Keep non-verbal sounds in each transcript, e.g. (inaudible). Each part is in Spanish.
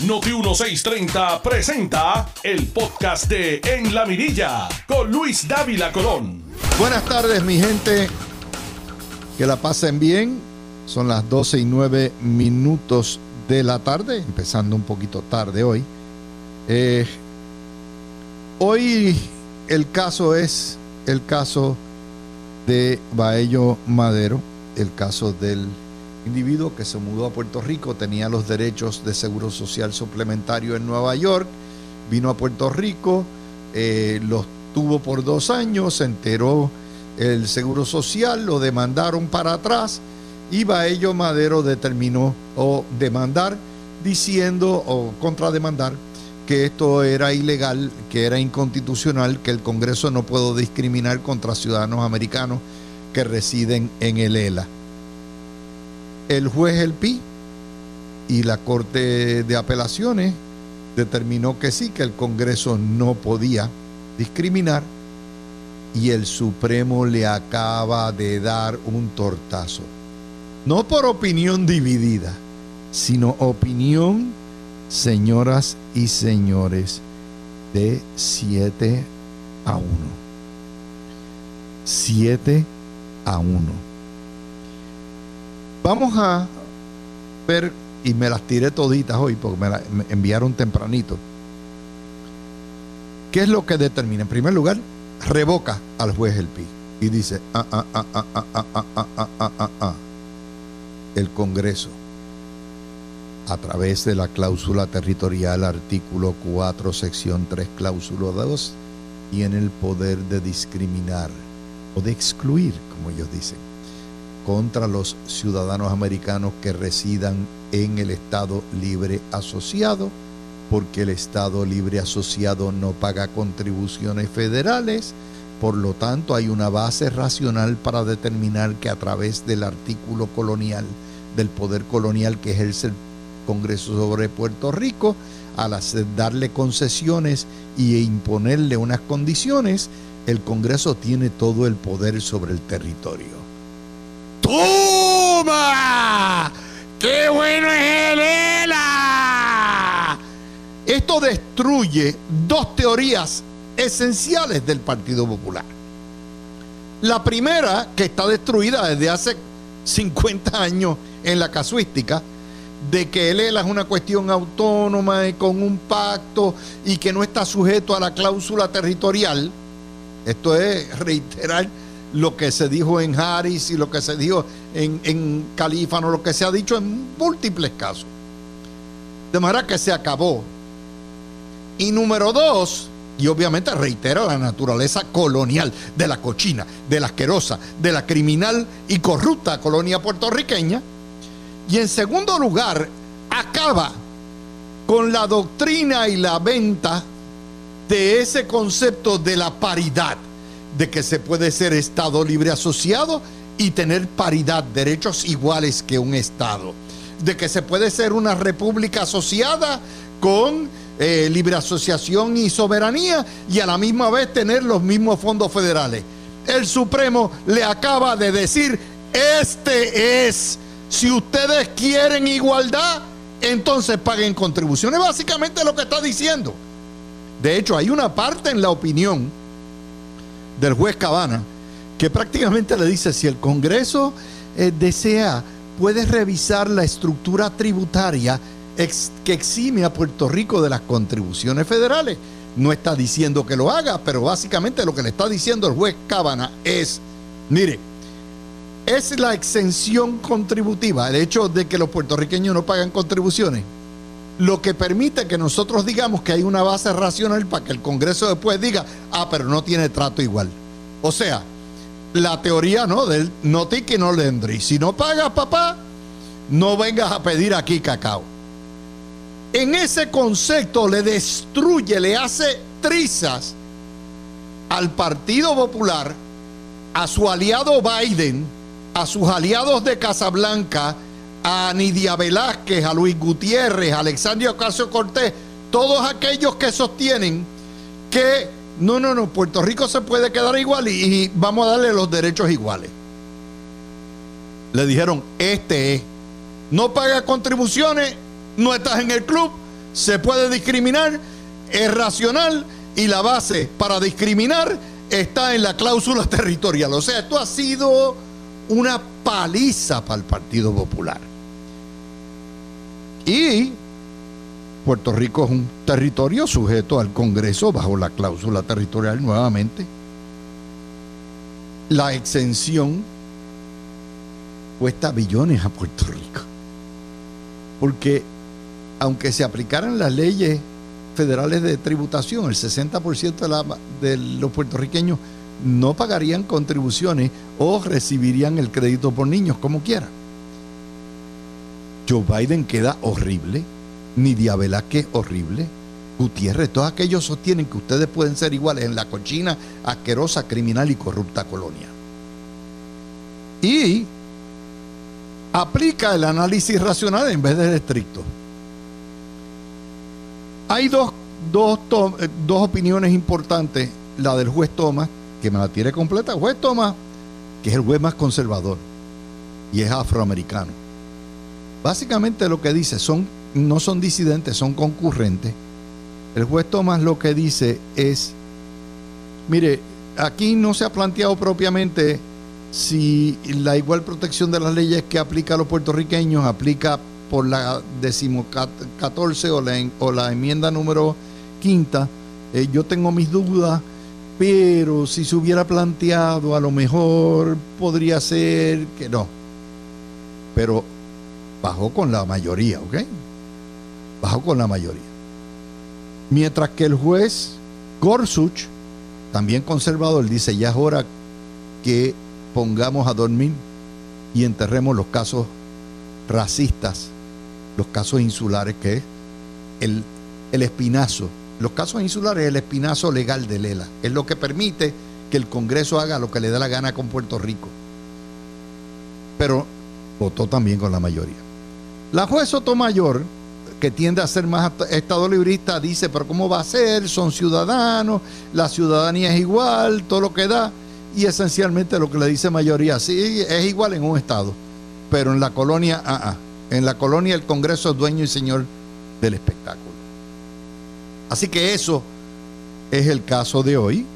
Noti 1630 presenta el podcast de En la Mirilla con Luis Dávila Colón. Buenas tardes, mi gente. Que la pasen bien. Son las 12 y 9 minutos de la tarde, empezando un poquito tarde hoy. Eh, hoy el caso es el caso de Baello Madero, el caso del individuo que se mudó a Puerto Rico, tenía los derechos de seguro social suplementario en Nueva York, vino a Puerto Rico, eh, los tuvo por dos años, se enteró el seguro social, lo demandaron para atrás y Baello Madero determinó o demandar diciendo o contrademandar que esto era ilegal, que era inconstitucional, que el Congreso no puede discriminar contra ciudadanos americanos que residen en el ELA el juez El Pi y la Corte de Apelaciones determinó que sí, que el Congreso no podía discriminar y el Supremo le acaba de dar un tortazo. No por opinión dividida, sino opinión, señoras y señores, de 7 a 1. 7 a 1. Vamos a ver, y me las tiré toditas hoy porque me, enviaron tempranito. ¿Qué es lo que determina? En primer lugar, revoca al juez el PI y dice, ah, ah, ah, ah, ah, ah, ah, ah, ah, ah, ah, el Congreso, a través de la cláusula territorial, artículo 4, sección 3, cláusula 2, tiene el poder de discriminar o de excluir, como ellos dicen contra los ciudadanos americanos que residan en el Estado Libre Asociado, porque el Estado Libre Asociado no paga contribuciones federales, por lo tanto hay una base racional para determinar que a través del artículo colonial, del poder colonial que ejerce el Congreso sobre Puerto Rico, al darle concesiones y imponerle unas condiciones, el Congreso tiene todo el poder sobre el territorio. ¡Toma! ¡Qué bueno es el ELA! Esto destruye dos teorías esenciales del Partido Popular. La primera, que está destruida desde hace 50 años en la casuística, de que el ELA es una cuestión autónoma y con un pacto y que no está sujeto a la cláusula territorial. Esto es reiterar lo que se dijo en Harris y lo que se dijo en, en Calífano, lo que se ha dicho en múltiples casos. De manera que se acabó. Y número dos, y obviamente reitera la naturaleza colonial de la cochina, de la asquerosa, de la criminal y corrupta colonia puertorriqueña. Y en segundo lugar, acaba con la doctrina y la venta de ese concepto de la paridad de que se puede ser Estado libre asociado y tener paridad, derechos iguales que un Estado. De que se puede ser una república asociada con eh, libre asociación y soberanía y a la misma vez tener los mismos fondos federales. El Supremo le acaba de decir, este es, si ustedes quieren igualdad, entonces paguen contribuciones. Básicamente lo que está diciendo. De hecho, hay una parte en la opinión del juez Cabana, que prácticamente le dice, si el Congreso eh, desea, puede revisar la estructura tributaria que exime a Puerto Rico de las contribuciones federales. No está diciendo que lo haga, pero básicamente lo que le está diciendo el juez Cabana es, mire, es la exención contributiva, el hecho de que los puertorriqueños no pagan contribuciones, lo que permite que nosotros digamos que hay una base racional para que el Congreso después diga, ah, pero no tiene trato igual. O sea, la teoría no del no que no lendri. Si no pagas, papá, no vengas a pedir aquí cacao. En ese concepto le destruye, le hace trizas al Partido Popular, a su aliado Biden, a sus aliados de Casablanca, a Nidia Velázquez, a Luis Gutiérrez, a Alexandria Ocasio Cortés, todos aquellos que sostienen que no, no, no, Puerto Rico se puede quedar igual y, vamos a darle los derechos iguales. Le dijeron, este es, no pagas contribuciones, no estás en el club, se puede discriminar, es racional y la base para discriminar está en la cláusula (laughs) territorial. O sea, esto ha sido una paliza para el Partido Popular. Y Puerto Rico es un territorio sujeto al Congreso bajo la cláusula territorial nuevamente. La exención cuesta billones a Puerto Rico. Porque aunque se aplicaran las leyes federales de tributación, el 60% de, los puertorriqueños no pagarían contribuciones o recibirían el crédito por niños, como quieran. Joe Biden queda horrible, Nidia Velázquez horrible, Gutiérrez, todos aquellos sostienen que ustedes pueden ser iguales en la cochina, asquerosa, criminal y corrupta colonia. Y aplica el análisis racional en vez del estricto. Hay dos, dos, eh, dos opiniones importantes. La del juez Thomas, que me la tiene completa. El juez Thomas, que es el juez más conservador y es afroamericano. Básicamente lo que dice son, no son disidentes, son concurrentes. El juez Thomas lo que dice es, mire, aquí no se ha planteado propiamente si la igual protección de las leyes que aplica a los puertorriqueños aplica por la decimocatorce o la, o la enmienda número quinta, eh, yo tengo mis dudas, pero si se hubiera planteado, a lo mejor podría ser que no. Pero bajó con la mayoría, ¿ok? Bajó con la mayoría. Mientras que el juez Gorsuch, también conservador, dice, ya es hora que pongamos a dormir y enterremos los casos racistas los casos insulares, que es el, el espinazo. Los casos insulares es el espinazo legal de Lela. Es lo que permite que el Congreso haga lo que le da la gana con Puerto Rico. Pero votó también con la mayoría. La juez Sotomayor, que tiende a ser más estado librista, dice, pero ¿cómo va a ser? Son ciudadanos, la ciudadanía es igual, todo lo que da. Y esencialmente lo que le dice mayoría, sí, es igual en un estado, pero en la colonia, ah, ah. En la colonia el Congreso es dueño y señor del espectáculo. Así que eso es el caso de hoy.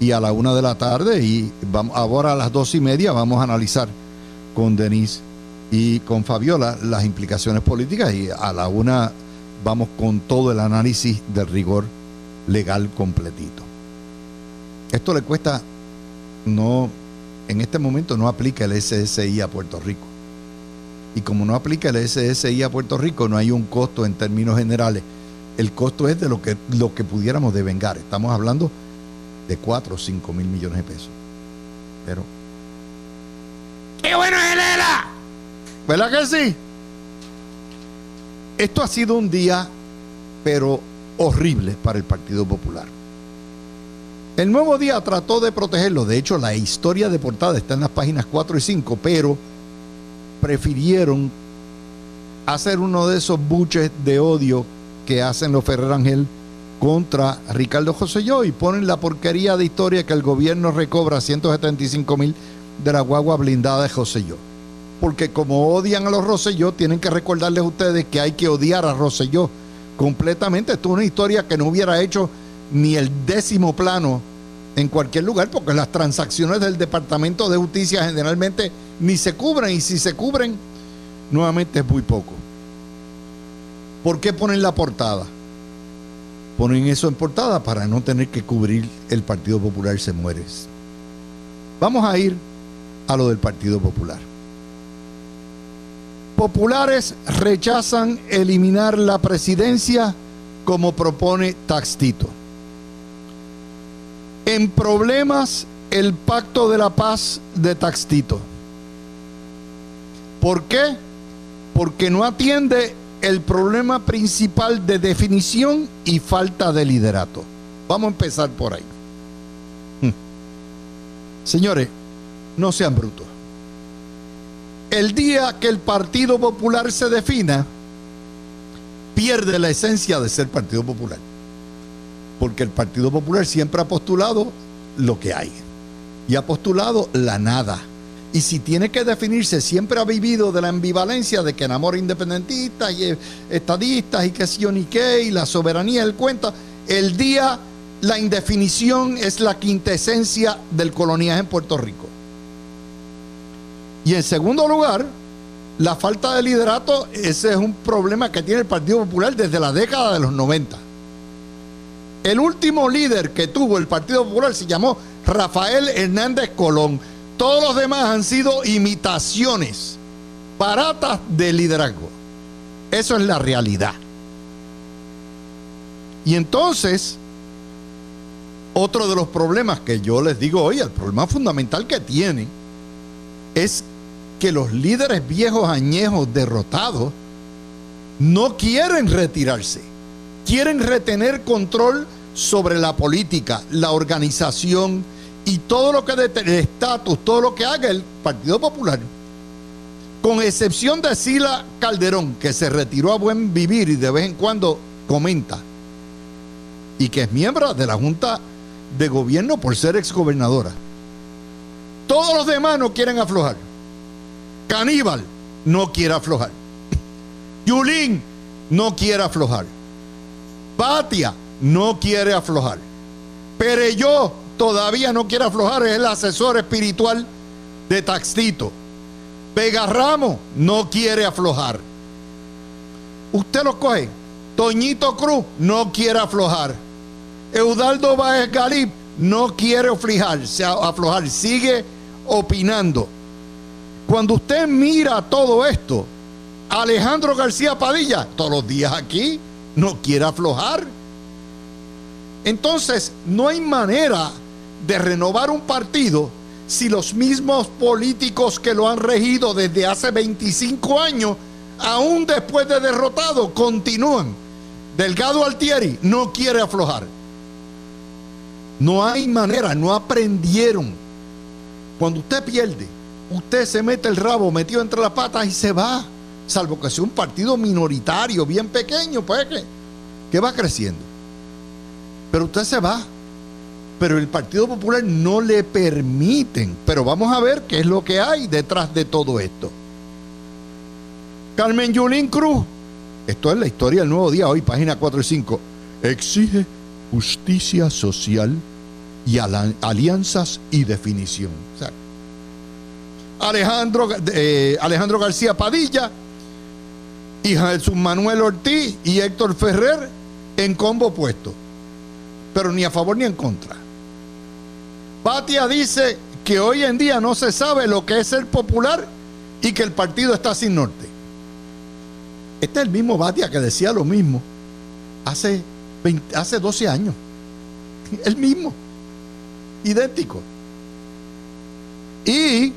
Y a la una de la tarde y vamos, ahora a las dos y media vamos a analizar con Denise y con Fabiola las implicaciones políticas y a la una vamos con todo el análisis del rigor legal completito. Esto le cuesta, no, en este momento no aplica el SSI a Puerto Rico. Y como no aplica el SSI a Puerto Rico, no hay un costo en términos generales. El costo es de lo que, lo que pudiéramos devengar. Estamos hablando de 4 o 5 mil millones de pesos. Pero. ¡Qué bueno es era! ¿Verdad que sí? Esto ha sido un día, pero horrible para el Partido Popular. El nuevo día trató de protegerlo. De hecho, la historia de portada está en las páginas 4 y 5, pero prefirieron hacer uno de esos buches de odio que hacen los Ferrer Ángel contra Ricardo Joselló y ponen la porquería de historia que el gobierno recobra 175 mil de la guagua blindada de Joselló. Porque como odian a los Roselló, tienen que recordarles a ustedes que hay que odiar a Roselló completamente. Esto es una historia que no hubiera hecho ni el décimo plano en cualquier lugar, porque las transacciones del Departamento de Justicia generalmente ni se cubren y si se cubren, nuevamente es muy poco. ¿Por qué ponen la portada? Ponen eso en portada para no tener que cubrir el Partido Popular se muere. Vamos a ir a lo del Partido Popular. Populares rechazan eliminar la presidencia como propone Taxtito. En problemas el pacto de la paz de Taxtito. ¿Por qué? Porque no atiende el problema principal de definición y falta de liderato. Vamos a empezar por ahí. Hmm. Señores, no sean brutos. El día que el Partido Popular se defina, pierde la esencia de ser Partido Popular. Porque el Partido Popular siempre ha postulado lo que hay. Y ha postulado la nada Y si tiene que definirse, siempre ha vivido de la ambivalencia de que enamora independentistas y estadistas y que sí o ni qué, y la soberanía del cuento. El día, la indefinición es la quintesencia del coloniaje en Puerto Rico. Y en segundo lugar, la falta de liderato, ese es un problema que tiene el Partido Popular desde la década de los 90. El último líder que tuvo el Partido Popular se llamó Rafael Hernández Colón. Todos los demás han sido imitaciones baratas de liderazgo. Eso es la realidad. Y entonces, otro de los problemas que yo les digo hoy, el problema fundamental que tiene, es que los líderes viejos añejos derrotados no quieren retirarse, quieren retener control sobre la política, la organización y todo lo que el estatus, todo lo que haga el Partido Popular. Con excepción de Sila Calderón, que se retiró a buen vivir y de vez en cuando comenta, y que es miembro de la Junta de Gobierno por ser exgobernadora. Todos los demás no quieren aflojar. Caníbal no quiere aflojar. Yulín no quiere aflojar. Patia no quiere aflojar. yo todavía no quiere aflojar, es el asesor espiritual de Taxito. Ramos no quiere aflojar. Usted lo coge. Toñito Cruz no quiere aflojar. Eudaldo Baez Galip no quiere aflojar, aflojar, sigue opinando. Cuando usted mira todo esto, Alejandro García Padilla, todos los días aquí, no quiere aflojar. Entonces, no hay manera de renovar un partido si los mismos políticos que lo han regido desde hace 25 años, aún después de derrotado, continúan. Delgado Altieri no quiere aflojar. No hay manera, no aprendieron. Cuando usted pierde, usted se mete el rabo metido entre las patas y se va. Salvo que sea un partido minoritario, bien pequeño, pues que, que va creciendo. Pero usted se va. Pero el Partido Popular no le permiten. Pero vamos a ver qué es lo que hay detrás de todo esto. Carmen Yulín Cruz. Esto es la historia del nuevo día, hoy, página 4 y 5. Exige justicia social y alianzas y definición. Alejandro, eh, Alejandro García Padilla y Jesús Manuel Ortiz y Héctor Ferrer en combo opuesto pero ni a favor ni en contra. Patia dice que hoy en día no se sabe lo que es ser popular y que el partido está sin norte. Este es el mismo Batia que decía lo mismo hace, hace 12 años. El mismo. Idéntico. Y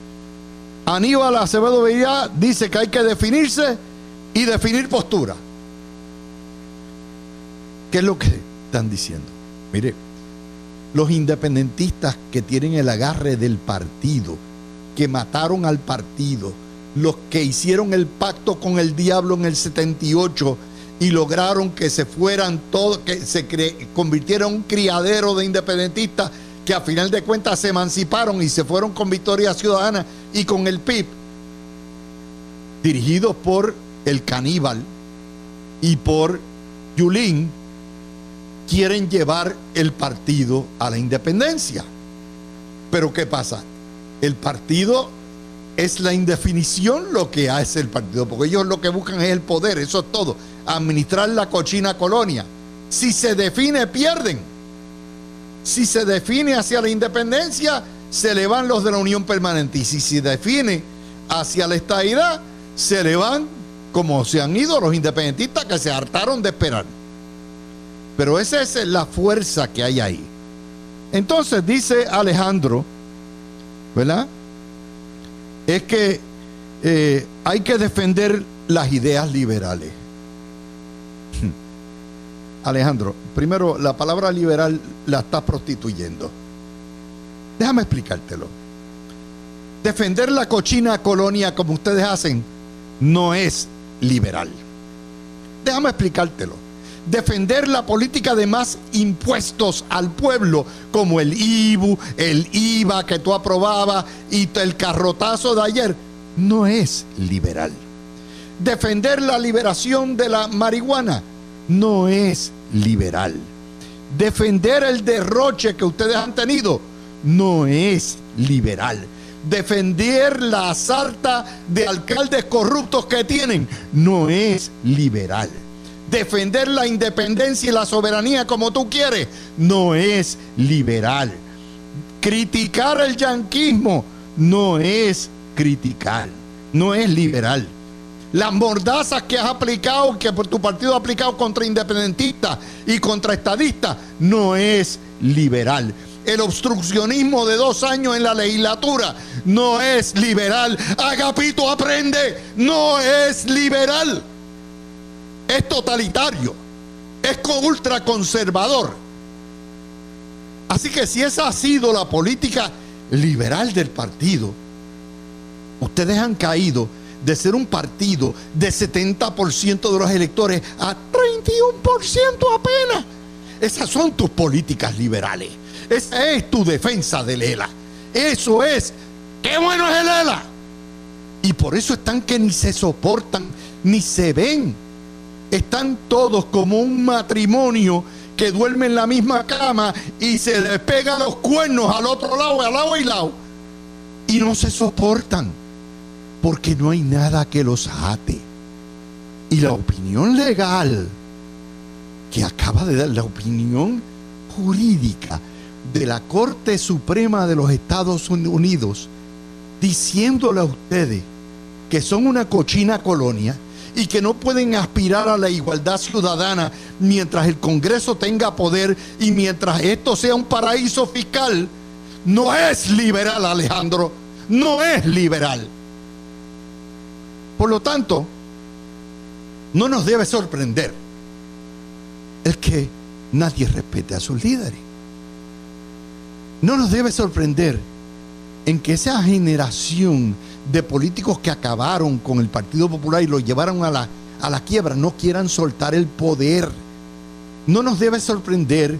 Aníbal Acevedo Villa dice que hay que definirse y definir postura. ¿Qué es lo que están diciendo? Mire, los independentistas que tienen el agarre del partido, que mataron al partido, los que hicieron el pacto con el diablo en el 78 y lograron que se fueran todos, que se convirtieran en un criadero de independentistas que a final de cuentas se emanciparon y se fueron con Victoria Ciudadana y con el PIB, dirigidos por el caníbal y por Yulín, quieren llevar el partido a la independencia. Pero ¿qué pasa? El partido es la indefinición lo que hace el partido, porque ellos lo que buscan es el poder, eso es todo, administrar la cochina colonia. Si se define, pierden. Si se define hacia la independencia, se le van los de la unión permanente. Y si se define hacia la estadidad, se le van como se han ido los independentistas que se hartaron de esperar. Pero esa es la fuerza que hay ahí. Entonces dice Alejandro, ¿verdad? Es que eh, hay que defender las ideas liberales. Alejandro, primero la palabra liberal la estás prostituyendo. Déjame explicártelo. Defender la cochina colonia como ustedes hacen no es liberal. Déjame explicártelo. defender la política de más impuestos al pueblo, como el IBU, el IVA que tú aprobabas y el carrotazo de ayer, no es liberal. Defender la liberación de la marihuana no es liberal. Defender el derroche que ustedes han tenido no es liberal. Defender la sarta de alcaldes corruptos que tienen no es liberal defender la independencia y la soberanía como tú quieres, no es liberal. Criticar el yanquismo no es criticar, no es liberal. Las mordazas que has aplicado, que tu partido ha aplicado contra independentistas y contra estadistas, no es liberal. El obstruccionismo de dos años en la legislatura no es liberal. Agapito aprende, no es liberal es totalitario, es ultraconservador. Así que si esa ha sido la política liberal del partido, ustedes han caído de ser un partido de 70% de los electores a 31% apenas. Esas son tus políticas liberales. Esa es tu defensa del ELA. Eso es. ¡Qué bueno es el ELA! Y por eso están que ni se soportan, ni se ven están todos como un matrimonio que duerme en la misma cama y se les pegan los cuernos al otro lado, al lado y lado. Y no se soportan porque no hay nada que los ate. Y la opinión legal que acaba de dar, la opinión jurídica de la Corte Suprema de los Estados Unidos, diciéndole a ustedes que son una cochina colonia, y que no pueden aspirar a la igualdad ciudadana mientras el Congreso tenga poder y mientras esto sea un paraíso fiscal, no es liberal, Alejandro, no es liberal. Por lo tanto, no nos debe sorprender el que nadie respete a sus líderes. No nos debe sorprender en que esa generación de políticos que acabaron con el Partido Popular y lo llevaron a la, a la quiebra no quieran soltar el poder. No nos debe sorprender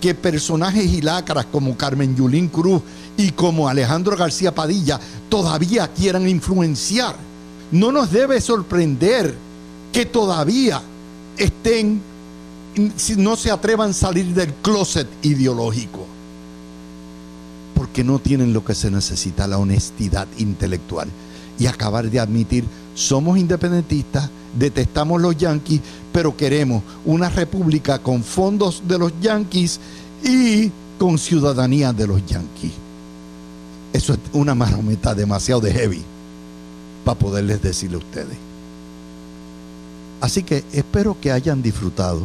que personajes y lacras como Carmen Yulín Cruz y como Alejandro García Padilla todavía quieran influenciar. No nos debe sorprender que todavía estén, no se atrevan a salir del closet ideológico porque no tienen lo que se necesita, la honestidad intelectual. Y acabar de admitir, somos independentistas, detestamos los yanquis, pero queremos una república con fondos de los yanquis y con ciudadanía de los yanquis. Eso es una marometa demasiado de heavy para poderles decirle a ustedes. Así que espero que hayan disfrutado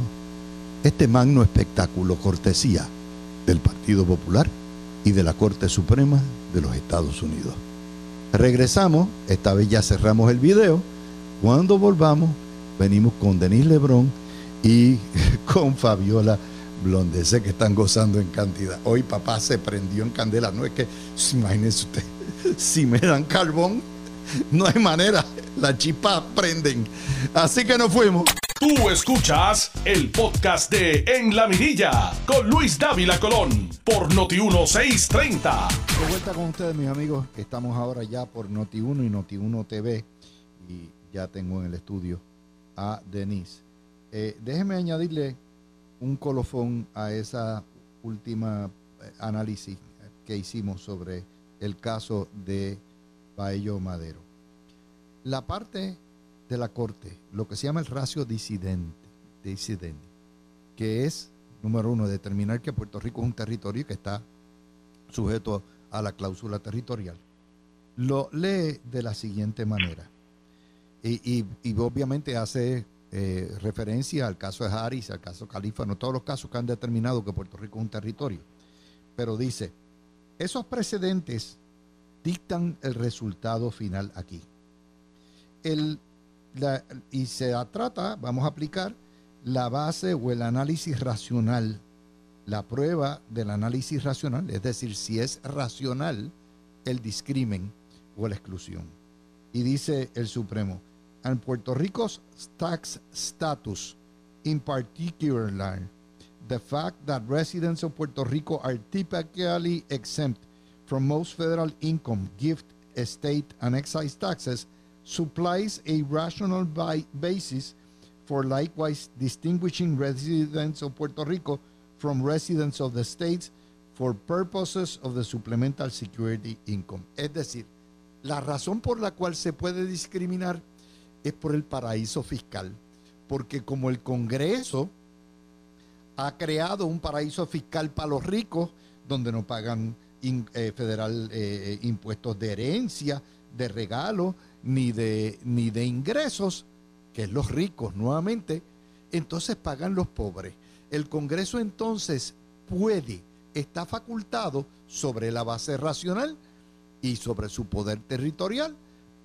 este magno espectáculo cortesía del Partido Popular y de la Corte Suprema de los Estados Unidos. Regresamos, esta vez ya cerramos el video. Cuando volvamos, venimos con Denise Lebrón y (laughs) con Fabiola Blonde. Sé que están gozando en cantidad. Hoy papá se prendió en candela. No es que, imagínense usted, (laughs) si me dan carbón, (laughs) no hay manera. Las chispas prenden. Así que nos fuimos. Tú escuchas el podcast de En la Mirilla con Luis Dávila Colón por Noti1630. De vuelta con ustedes, mis amigos. Estamos ahora ya por Noti1 y Noti1 TV. Y ya tengo en el estudio a Denise. Eh, déjeme añadirle un colofón a esa última eh, análisis que hicimos sobre el caso de Baello Madero. La parte de la Corte, lo que se llama el ratio disidente, que es, número uno, determinar que Puerto Rico es un territorio que está sujeto a la cláusula territorial, lo lee de la siguiente manera. Y, obviamente hace eh, referencia al caso de Harris, al caso Calífano, todos los casos que han determinado que Puerto Rico es un territorio. Pero dice, esos precedentes dictan el resultado final aquí. El y se trata, vamos a aplicar la base o el análisis racional, la prueba del análisis racional, es decir, si es racional el discrimen o la exclusión. Y dice el Supremo, en Puerto Rico's tax status in particular, the fact that residents of Puerto Rico are typically exempt from most federal income, gift, estate, and excise taxes supplies a rational basis for likewise distinguishing residents of Puerto Rico from residents of the states for purposes of the supplemental security income. Es decir, la razón por la cual se puede discriminar es por el paraíso fiscal, porque como el Congreso ha creado un paraíso fiscal para los ricos, donde no pagan eh, federal eh, impuestos de herencia, de regalo, ni de, ni de ingresos, que es los ricos nuevamente, entonces pagan los pobres. El Congreso entonces puede, está facultado sobre la base racional y sobre su poder territorial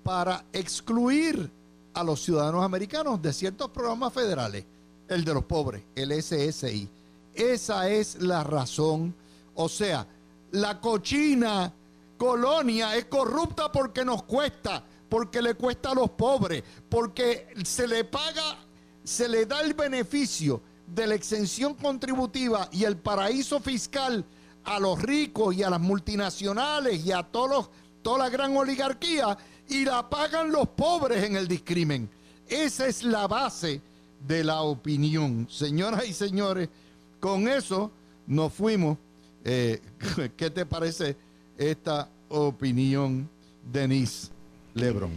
para excluir a los ciudadanos americanos de ciertos programas federales, el de los pobres, el SSI. Esa es la razón. O sea, la cochina colonia es corrupta porque nos cuesta, porque le cuesta a los pobres, porque se le paga, se le da el beneficio de la exención contributiva y el paraíso fiscal a los ricos y a las multinacionales y a todos toda la gran oligarquía y la pagan los pobres en el discrimen. Esa es la base de la opinión. Señoras y señores, con eso nos fuimos. Eh, (laughs) ¿Qué te parece esta opinión, Denise Lebron?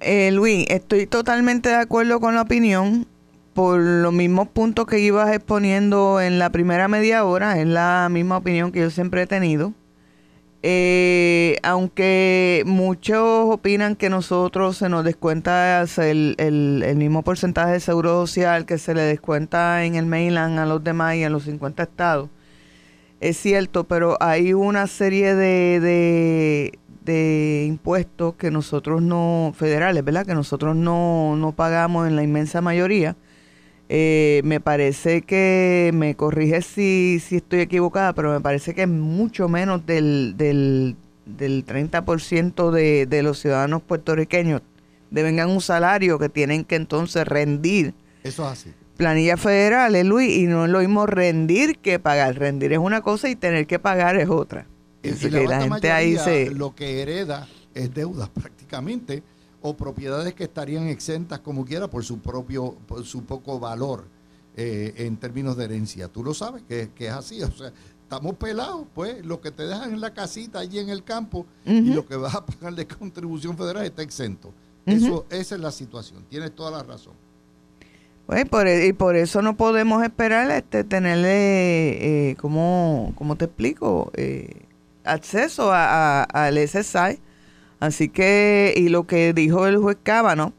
Eh, Luis, estoy totalmente de acuerdo con la opinión por los mismos puntos que ibas exponiendo en la primera media hora, es la misma opinión que yo siempre he tenido. Eh, aunque muchos opinan que nosotros se nos descuenta el, el, mismo porcentaje de seguro social que se le descuenta en el mainland a los demás y en los 50 estados, es cierto, pero hay una serie de, de, impuestos que nosotros no, federales, ¿verdad? Que nosotros no, no pagamos en la inmensa mayoría eh, me parece que, me corrige si, si estoy equivocada, pero me parece que es mucho menos del, del, del 30% de, de los ciudadanos puertorriqueños devengan un salario que tienen que entonces rendir. Eso es así. Planilla federal, ¿eh, Luis, y no es lo mismo rendir que pagar. Rendir es una cosa y tener que pagar es otra. Y, la, gente ahí se... Lo que hereda es deuda prácticamente o propiedades que estarían exentas como quiera por su propio, por su poco valor eh, en términos de herencia. Tú lo sabes que, es así, o sea, estamos pelados, pues lo que te dejan en la casita allí en el campo y lo que vas a pagar de contribución federal está exento. Eso, esa es la situación, tienes toda la razón. Pues por, e, y por eso no podemos esperar este tenerle, eh, como, te explico? Eh, acceso al SSI Así que, y lo que dijo el juez Cábano,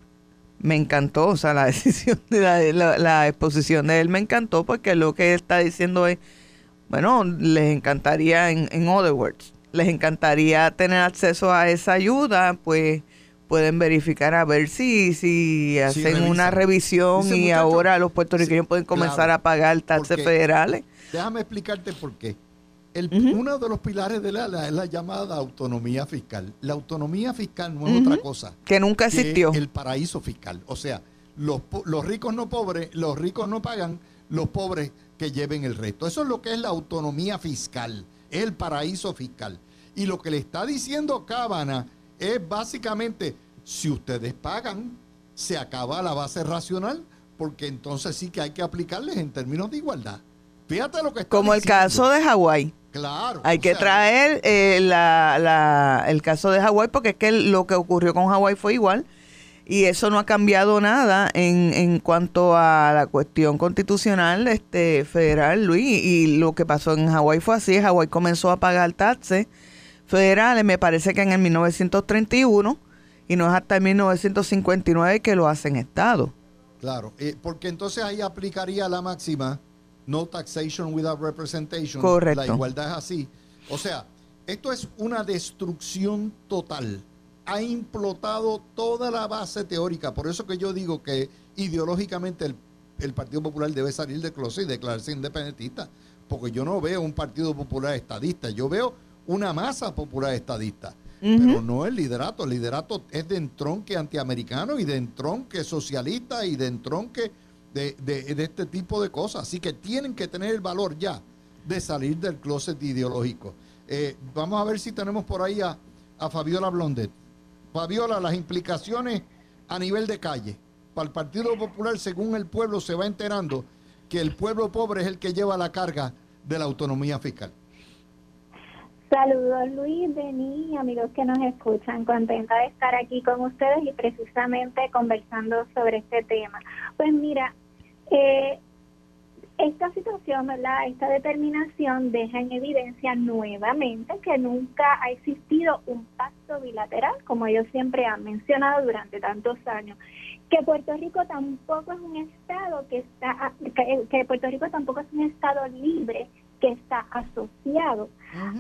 me encantó, o sea, la (laughs) decisión de la, exposición de él me encantó porque lo que él está diciendo es, bueno, les encantaría, en, en other words, les encantaría tener acceso a esa ayuda, pues pueden verificar a ver si, si hacen una revisión y ahora los puertorriqueños pueden comenzar a pagar taxes federales. Déjame explicarte por qué. Uno de los pilares de la, es la llamada autonomía fiscal. La autonomía fiscal no es otra cosa. Que nunca existió. el paraíso fiscal. O sea, los, los ricos no pobres, los ricos no pagan, los pobres que lleven el resto. Eso es lo que es la autonomía fiscal, el paraíso fiscal. Y lo que le está diciendo Cábana es básicamente, si ustedes pagan, se acaba la base racional, porque entonces sí que hay que aplicarles en términos de igualdad. Fíjate lo que está Como el caso de Hawái. Claro. Hay que traer eh, la, el caso de Hawái porque es que lo que ocurrió con Hawái fue igual y eso no ha cambiado nada en, en cuanto a la cuestión constitucional este federal, Luis. Y lo que pasó en Hawái fue así, Hawái comenzó a pagar taxes federales, me parece que en el 1931 y no es hasta el 1959 que lo hacen Estado. Claro, eh, porque entonces ahí aplicaría la máxima no taxation without representation. Correcto. La igualdad es así. O sea, esto es una destrucción total. Ha implotado toda la base teórica. Por eso que yo digo que ideológicamente el, Partido Popular debe salir de closet y declararse independentista. Porque yo no veo un Partido Popular estadista. Yo veo una masa popular estadista. Pero no el liderato. El liderato es de entronque antiamericano y de entronque socialista y de entronque de, este tipo de cosas. Así que tienen que tener el valor ya de salir del closet ideológico. Eh, vamos a ver si tenemos por ahí a, a Fabiola Blondet. Fabiola, las implicaciones a nivel de calle. Para el Partido Popular, según el pueblo se va enterando, que el pueblo pobre es el que lleva la carga de la autonomía fiscal. Saludos Luis, Denis, amigos que nos escuchan, contenta de estar aquí con ustedes y precisamente conversando sobre este tema. Pues mira, eh, esta situación, ¿verdad? esta determinación deja en evidencia nuevamente que nunca ha existido un pacto bilateral, como ellos siempre han mencionado durante tantos años, que Puerto Rico tampoco es un estado que está, que, Puerto Rico tampoco es un estado libre que está asociado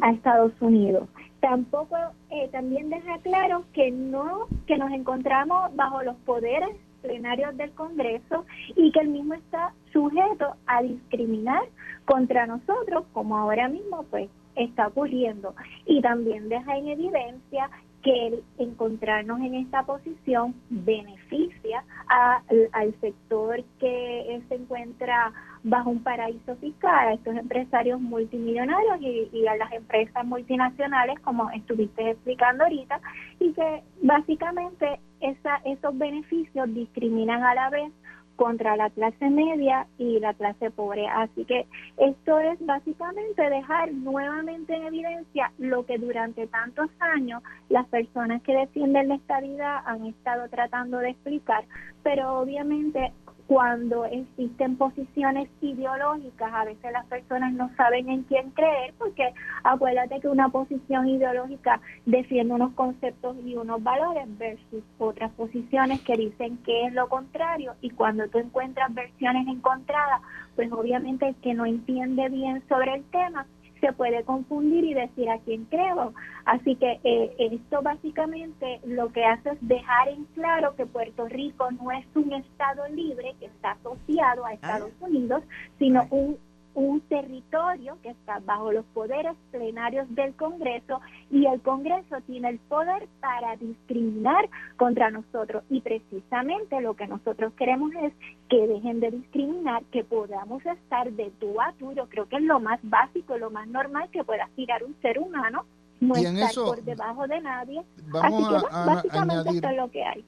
a Estados Unidos. Tampoco, eh, también deja claro que no, que nos encontramos bajo los poderes plenarios del Congreso y que el mismo está sujeto a discriminar contra nosotros, como ahora mismo pues está ocurriendo. Y también deja en evidencia que el encontrarnos en esta posición beneficia al sector que se encuentra bajo un paraíso fiscal, a estos empresarios multimillonarios y, a las empresas multinacionales, como estuviste explicando ahorita, y que básicamente esa, esos beneficios discriminan a la vez contra la clase media y la clase pobre. Así que esto es básicamente dejar nuevamente en evidencia lo que durante tantos años las personas que defienden la estabilidad han estado tratando de explicar, pero obviamente cuando existen posiciones ideológicas, a veces las personas no saben en quién creer, porque acuérdate que una posición ideológica defiende unos conceptos y unos valores versus otras posiciones que dicen que es lo contrario, y cuando tú encuentras versiones encontradas, pues obviamente el que no entiende bien sobre el tema se puede confundir y decir a quién creo. Así que eh, esto básicamente lo que hace es dejar en claro que Puerto Rico no es un Estado libre que está asociado a ah. Estados Unidos, sino un un territorio que está bajo los poderes plenarios del Congreso y el Congreso tiene el poder para discriminar contra nosotros. Y precisamente lo que nosotros queremos es que dejen de discriminar, que podamos estar de tú a tú, yo creo que es lo más básico, lo más normal que pueda aspirar un ser humano, no estar por debajo de nadie, vamos así que básicamente esto es lo que hay.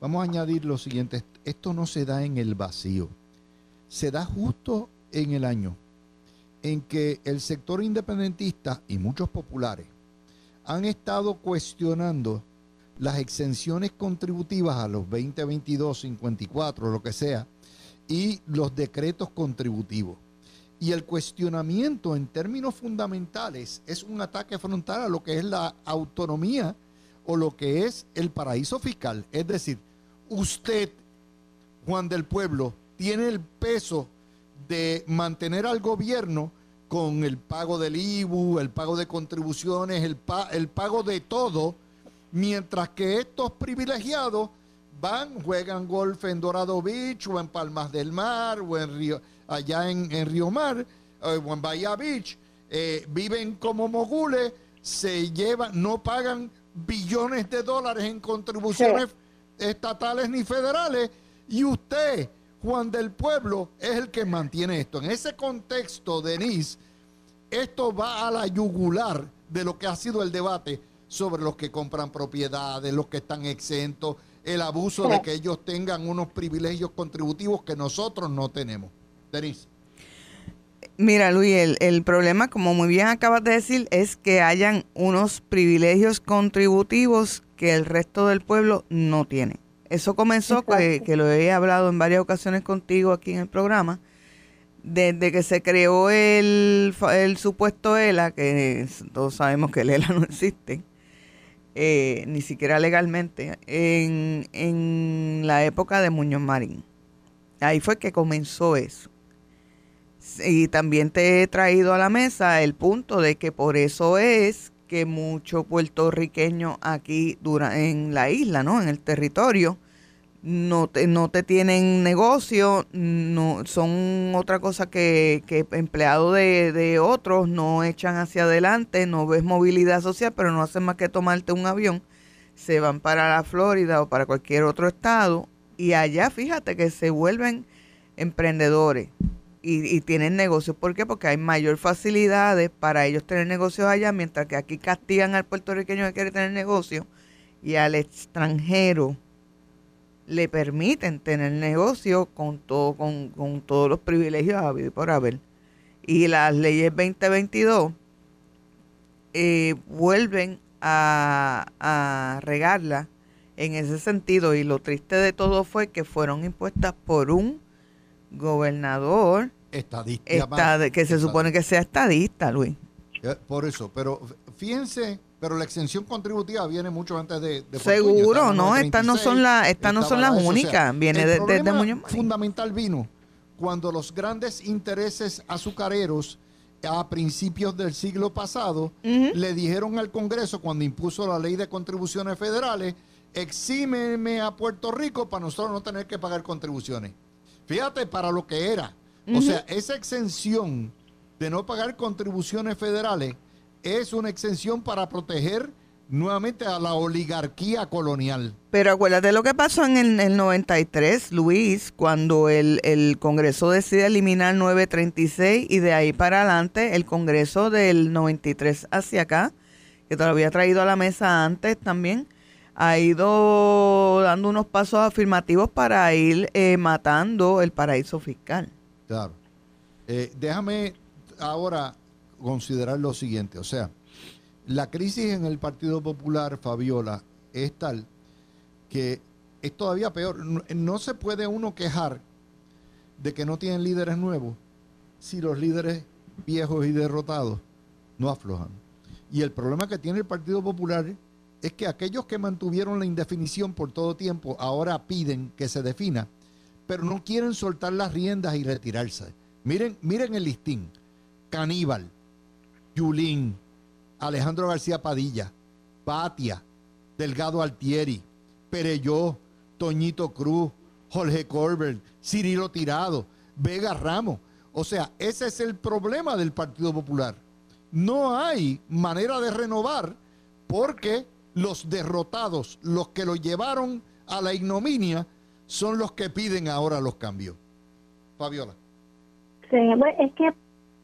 Vamos a añadir lo siguiente, esto no se da en el vacío, se da justo en el año en que el sector independentista y muchos populares han estado cuestionando las exenciones contributivas a los 2022, 54, lo que sea, y los decretos contributivos. Y el cuestionamiento en términos fundamentales es un ataque frontal a lo que es la autonomía o lo que es el paraíso fiscal. Es decir, usted, Juan del Pueblo, tiene el peso de mantener al gobierno con el pago del IBU, el pago de contribuciones, el, el pago de todo, mientras que estos privilegiados van, juegan golf en Dorado Beach o en Palmas del Mar o en Río, allá en, Río Mar eh, o en Bahía Beach, eh, viven como mogules, se llevan, no pagan billones de dólares en contribuciones estatales ni federales y usted Juan del Pueblo es el que mantiene esto. En ese contexto, Denise, esto va a la yugular de lo que ha sido el debate sobre los que compran propiedades, los que están exentos, el abuso de que ellos tengan unos privilegios contributivos que nosotros no tenemos. Denise. Mira, Luis, el, el, problema, como muy bien acabas de decir, es que hayan unos privilegios contributivos que el resto del pueblo no tiene. Eso comenzó, que, que, lo he hablado en varias ocasiones contigo aquí en el programa, desde que se creó el, el supuesto ELA, que todos sabemos que el ELA (laughs) no existe, eh, ni siquiera legalmente, en, en la época de Muñoz Marín. Ahí fue que comenzó eso. Y también te he traído a la mesa el punto de que por eso es que muchos puertorriqueños aquí dura, en la isla, ¿no? En el territorio, no te, no te tienen negocio, no son otra cosa que, que empleados de, de, otros, no echan hacia adelante, no ves movilidad social, pero no hacen más que tomarte un avión, se van para la Florida o para cualquier otro estado y allá fíjate que se vuelven emprendedores y, tienen negocios. ¿Por qué? Porque hay mayor facilidades para ellos tener negocios allá, mientras que aquí castigan al puertorriqueño que quiere tener negocio y al extranjero le permiten tener negocio con todo con, con todos los privilegios habido y por haber. Y las leyes 2022 eh, vuelven a, a regarla en ese sentido. Y lo triste de todo fue que fueron impuestas por un gobernador estadista que se supone que sea estadista, Luis. Eh, por eso, pero fíjense, pero la exención contributiva viene mucho antes de, seguro, no, estas no son las estas no son las únicas, viene desde de, Muñoz fundamental vino cuando los grandes intereses azucareros a principios del siglo pasado le dijeron al Congreso cuando impuso la ley de contribuciones federales, exímeme a Puerto Rico para nosotros no tener que pagar contribuciones. Fíjate para lo que era. O sea, esa exención de no pagar contribuciones federales es una exención para proteger nuevamente a la oligarquía colonial. Pero acuérdate lo que pasó en el, 93, Luis, cuando el, el, Congreso decide eliminar 936 y de ahí para adelante el Congreso del 93 hacia acá, que te lo había traído a la mesa antes también, ha ido dando unos pasos afirmativos para ir eh, matando el paraíso fiscal. Claro. Eh, déjame ahora considerar lo siguiente, o sea, la crisis en el Partido Popular, Fabiola, es tal que es todavía peor. No, se puede uno quejar de que no tienen líderes nuevos si los líderes viejos y derrotados no aflojan. Y el problema que tiene el Partido Popular es que aquellos que mantuvieron la indefinición por todo tiempo ahora piden que se defina, pero no quieren soltar las riendas y retirarse. Miren, miren el listín. Caníbal, Yulín, Alejandro García Padilla, Patia, Delgado Altieri, Pereyó, Toñito Cruz, Jorge Corbett, Cirilo Tirado, Vega Ramos. O sea, ese es el problema del Partido Popular. No hay manera de renovar porque los derrotados, los que lo llevaron a la ignominia, son los que piden ahora los cambios. Fabiola. Sí, es que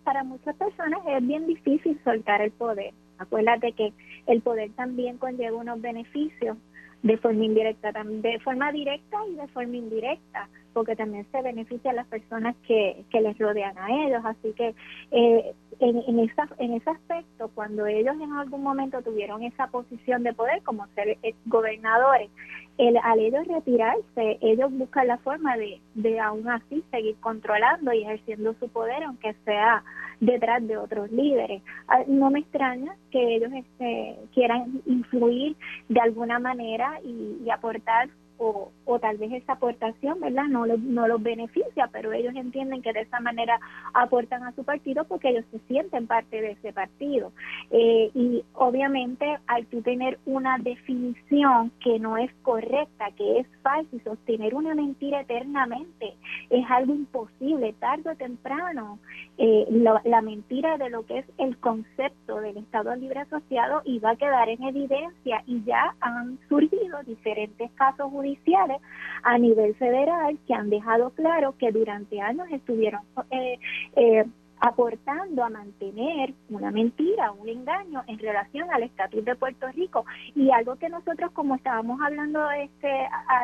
para muchas personas es bien difícil soltar el poder. Acuérdate que el poder también conlleva unos beneficios de forma indirecta, de forma directa y de forma indirecta, porque también se beneficia a las personas que, que les rodean a ellos. Así que eh, en, en, esa, en ese aspecto, cuando ellos en algún momento tuvieron esa posición de poder, como ser gobernadores, el, al ellos retirarse, ellos buscan la forma de, de aún así seguir controlando y ejerciendo su poder, aunque sea detrás de otros líderes. Ah, no me extraña que ellos este, quieran influir de alguna manera y aportar o, o tal vez esa aportación, ¿verdad? No, no los beneficia, pero ellos entienden que de esa manera aportan a su partido porque ellos se sienten parte de ese partido. Eh, y obviamente al tú tener una definición que no es correcta, que es falsa y sostener una mentira eternamente, es algo imposible, tarde o temprano, eh, la mentira de lo que es el concepto del Estado Libre Asociado va a quedar en evidencia y ya han surgido diferentes casos judiciales a nivel federal que han dejado claro que durante años estuvieron eh, eh, aportando a mantener una mentira, un engaño en relación al estatus de Puerto Rico y algo que nosotros como estábamos hablando este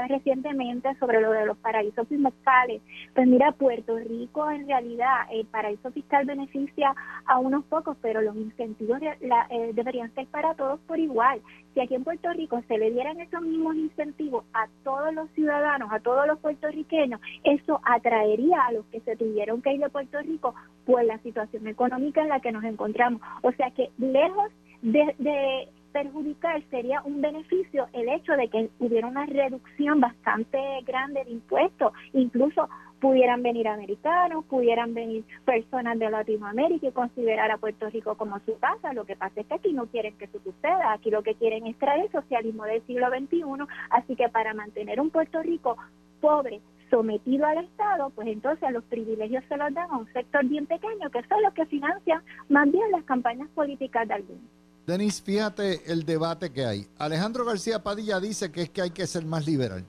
recientemente sobre lo de los paraísos fiscales, pues mira Puerto Rico en realidad el paraíso fiscal beneficia a unos pocos, pero los incentivos eh, deberían ser para todos por igual. Si aquí en Puerto Rico se le dieran esos mismos incentivos a todos los ciudadanos, a todos los puertorriqueños, eso atraería a los que se tuvieron que ir de Puerto Rico pues la situación económica en la que nos encontramos. O sea que lejos de, perjudicar sería un beneficio el hecho de que hubiera una reducción bastante grande de impuestos, incluso pudieran venir americanos, pudieran venir personas de Latinoamérica y considerar a Puerto Rico como su casa. Lo que pasa es que aquí no quieren que eso suceda, aquí lo que quieren es traer el socialismo del siglo XXI, así que para mantener un Puerto Rico pobre, sometido al Estado, pues entonces los privilegios se los dan a un sector bien pequeño, que son los que financian más bien las campañas políticas de algunos. Denis, fíjate el debate que hay. Alejandro García Padilla dice que es que hay que ser más liberal.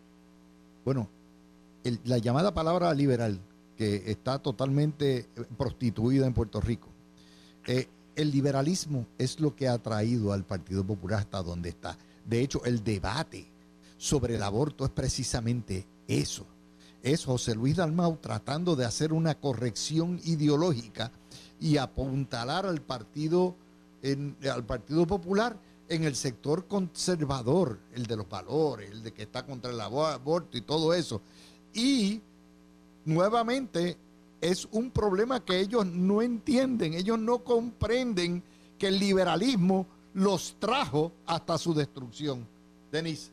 Bueno, la llamada palabra liberal que está totalmente eh, prostituida en Puerto Rico. Eh, el liberalismo es lo que ha traído al Partido Popular hasta donde está. De hecho, el debate sobre el aborto es precisamente eso. Es José Luis Dalmau tratando de hacer una corrección ideológica y apuntalar al partido, al partido Popular en el sector conservador, el de los valores, el de que está contra el aborto y todo eso. Y nuevamente es un problema que ellos no entienden, ellos no comprenden que el liberalismo los trajo hasta su destrucción. Denise.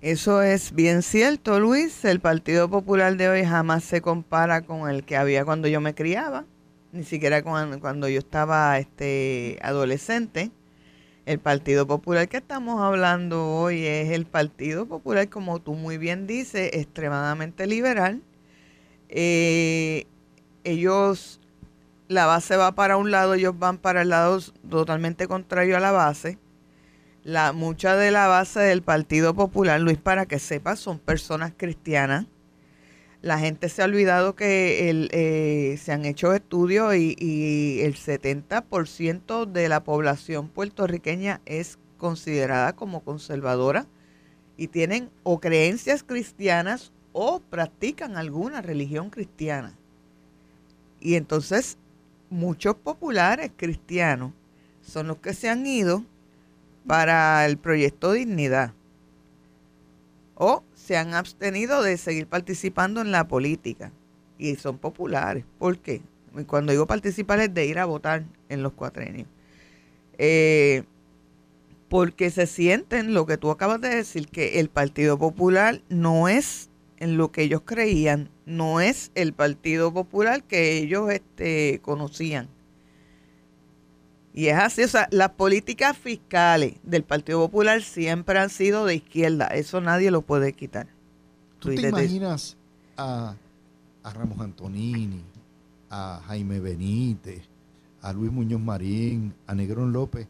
Eso es bien cierto, Luis. El Partido Popular de hoy jamás se compara con el que había cuando yo me criaba, ni siquiera cuando, yo estaba este, adolescente. El Partido Popular que estamos hablando hoy es el Partido Popular, como tú muy bien dices, extremadamente liberal. Eh, ellos, la base va para un lado, ellos van para el lado totalmente contrario a la base. La, mucha de la base del Partido Popular, Luis, para que sepas, son personas cristianas la gente se ha olvidado que eh, se han hecho estudios y, y el 70% de la población puertorriqueña es considerada como conservadora y tienen o creencias cristianas o practican alguna religión cristiana. Y entonces muchos populares cristianos son los que se han ido para el proyecto Dignidad. O se han abstenido de seguir participando en la política y son populares. ¿Por qué? Cuando digo participar es de ir a votar en los cuatrenios. Eh, porque se sienten lo que tú acabas de decir, que el Partido Popular no es en lo que ellos creían, no es el Partido Popular que ellos este, conocían. Y es así, o sea, las políticas fiscales del Partido Popular siempre han sido de izquierda, eso nadie lo puede quitar. ¿Tú te imaginas a, a Ramos Antonini, a Jaime Benítez, a Luis Muñoz Marín, a Negrón López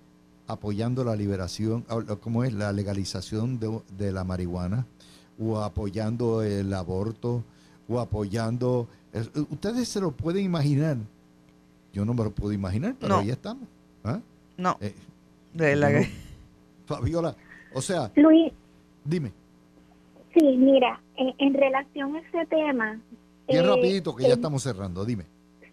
apoyando la liberación, ¿cómo es? La legalización de, de la marihuana, o apoyando el aborto, o apoyando... Ustedes se lo pueden imaginar. Yo no me lo puedo imaginar, pero ahí estamos. ¿Ah? No. Eh, de la (laughs) Fabiola, o sea. Luis. Dime. Sí, mira, en, relación a ese tema. Bien eh, rapidito, que ya estamos cerrando, dime.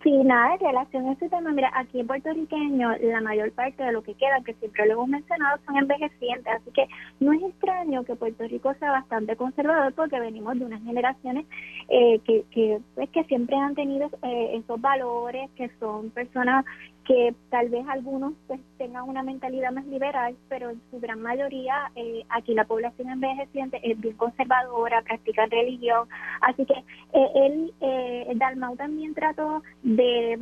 Sí, nada, en relación a ese tema, mira, aquí en puertorriqueño la mayor parte de lo que queda, que siempre lo hemos mencionado, son envejecientes, así que no es extraño que Puerto Rico sea bastante conservador porque venimos de unas generaciones eh, que, que, pues, que siempre han tenido esos valores, que son personas que tal vez algunos pues tengan una mentalidad más liberal, pero en su gran mayoría eh, aquí la población envejeciente es bien conservadora, practica religión, así que eh, él, eh, Dalmau también trató de,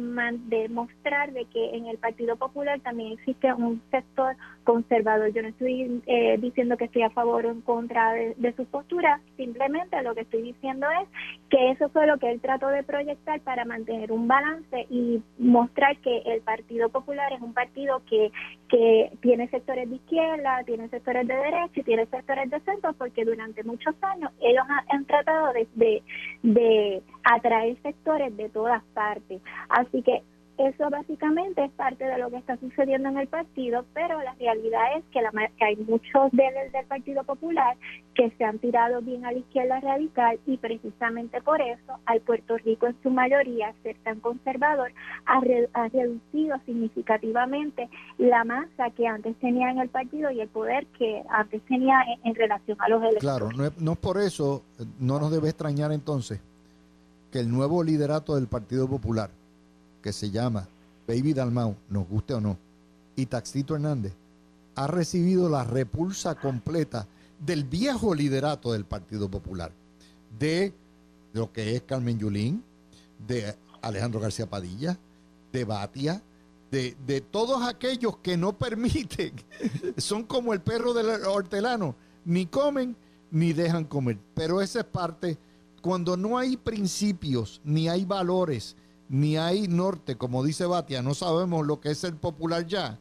de mostrar de que en el Partido Popular también existe un sector conservador. Yo no estoy eh, diciendo que estoy a favor o en contra de, de su postura, simplemente lo que estoy diciendo es que eso fue lo que él trató de proyectar para mantener un balance y mostrar que el Partido Popular es un partido que, que tiene sectores de izquierda, tiene sectores de derecha y tiene sectores de centro, porque durante muchos años ellos han, tratado de, de atraer sectores de todas partes. Así que eso básicamente es parte de lo que está sucediendo en el partido, pero la realidad es que, la, hay muchos del, del Partido Popular que se han tirado bien a la izquierda radical y precisamente por eso al Puerto Rico en su mayoría ser tan conservador ha, reducido significativamente la masa que antes tenía en el partido y el poder que antes tenía en, relación a los electores. Claro, no no es por eso, no nos debe extrañar entonces que el nuevo liderato del Partido Popular que se llama Baby Dalmau, nos guste o no, y Taxito Hernández, ha recibido la repulsa completa del viejo liderato del Partido Popular, de lo que es Carmen Yulín, de Alejandro García Padilla, de Batia, de, de, todos aquellos que no permiten, (laughs) son como el perro del hortelano, ni comen ni dejan comer. Pero esa es parte, cuando no hay principios, ni hay valores, ni hay norte, como dice Batia, no sabemos lo que es el popular ya,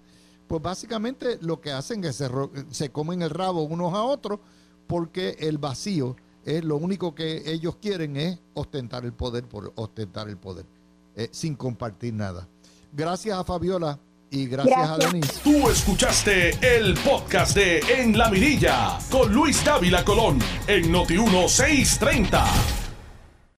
pues básicamente lo que hacen es se, se comen el rabo unos a otros porque el vacío es lo único que ellos quieren es ostentar el poder por ostentar el poder, eh, sin compartir nada. Gracias a Fabiola y gracias, a Denise. Tú escuchaste el podcast de En la Mirilla con Luis Dávila Colón en Noti 1630.